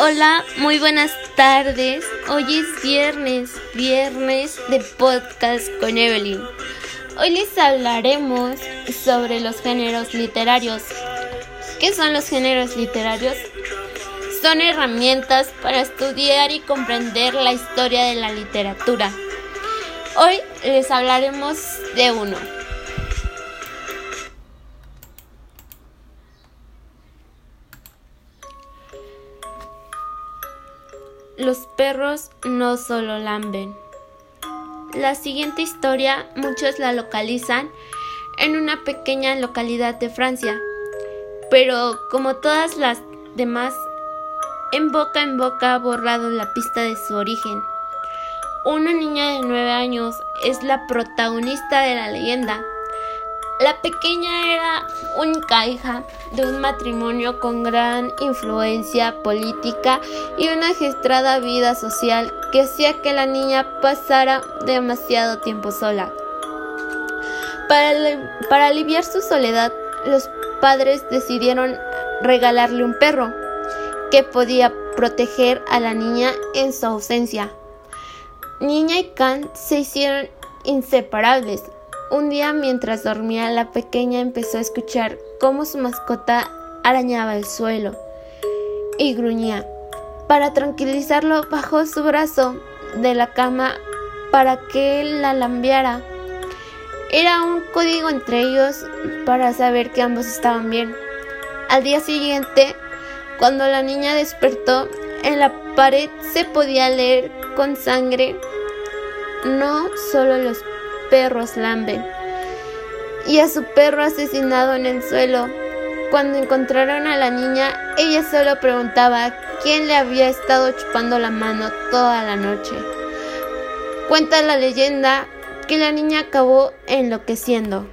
Hola, muy buenas tardes. Hoy es viernes, viernes de podcast con Evelyn. Hoy les hablaremos sobre los géneros literarios. ¿Qué son los géneros literarios? Son herramientas para estudiar y comprender la historia de la literatura. Hoy les hablaremos de uno. Los perros no solo lamben. La siguiente historia muchos la localizan en una pequeña localidad de Francia, pero como todas las demás, en boca en boca ha borrado la pista de su origen. Una niña de nueve años es la protagonista de la leyenda. La pequeña era única hija de un matrimonio con gran influencia política y una gestrada vida social que hacía que la niña pasara demasiado tiempo sola. Para, para aliviar su soledad, los padres decidieron regalarle un perro que podía proteger a la niña en su ausencia. Niña y Khan se hicieron inseparables un día mientras dormía la pequeña empezó a escuchar cómo su mascota arañaba el suelo y gruñía. Para tranquilizarlo bajó su brazo de la cama para que él la lambiara. Era un código entre ellos para saber que ambos estaban bien. Al día siguiente, cuando la niña despertó, en la pared se podía leer con sangre no solo los perros lamben. Y a su perro asesinado en el suelo. Cuando encontraron a la niña, ella solo preguntaba quién le había estado chupando la mano toda la noche. Cuenta la leyenda que la niña acabó enloqueciendo.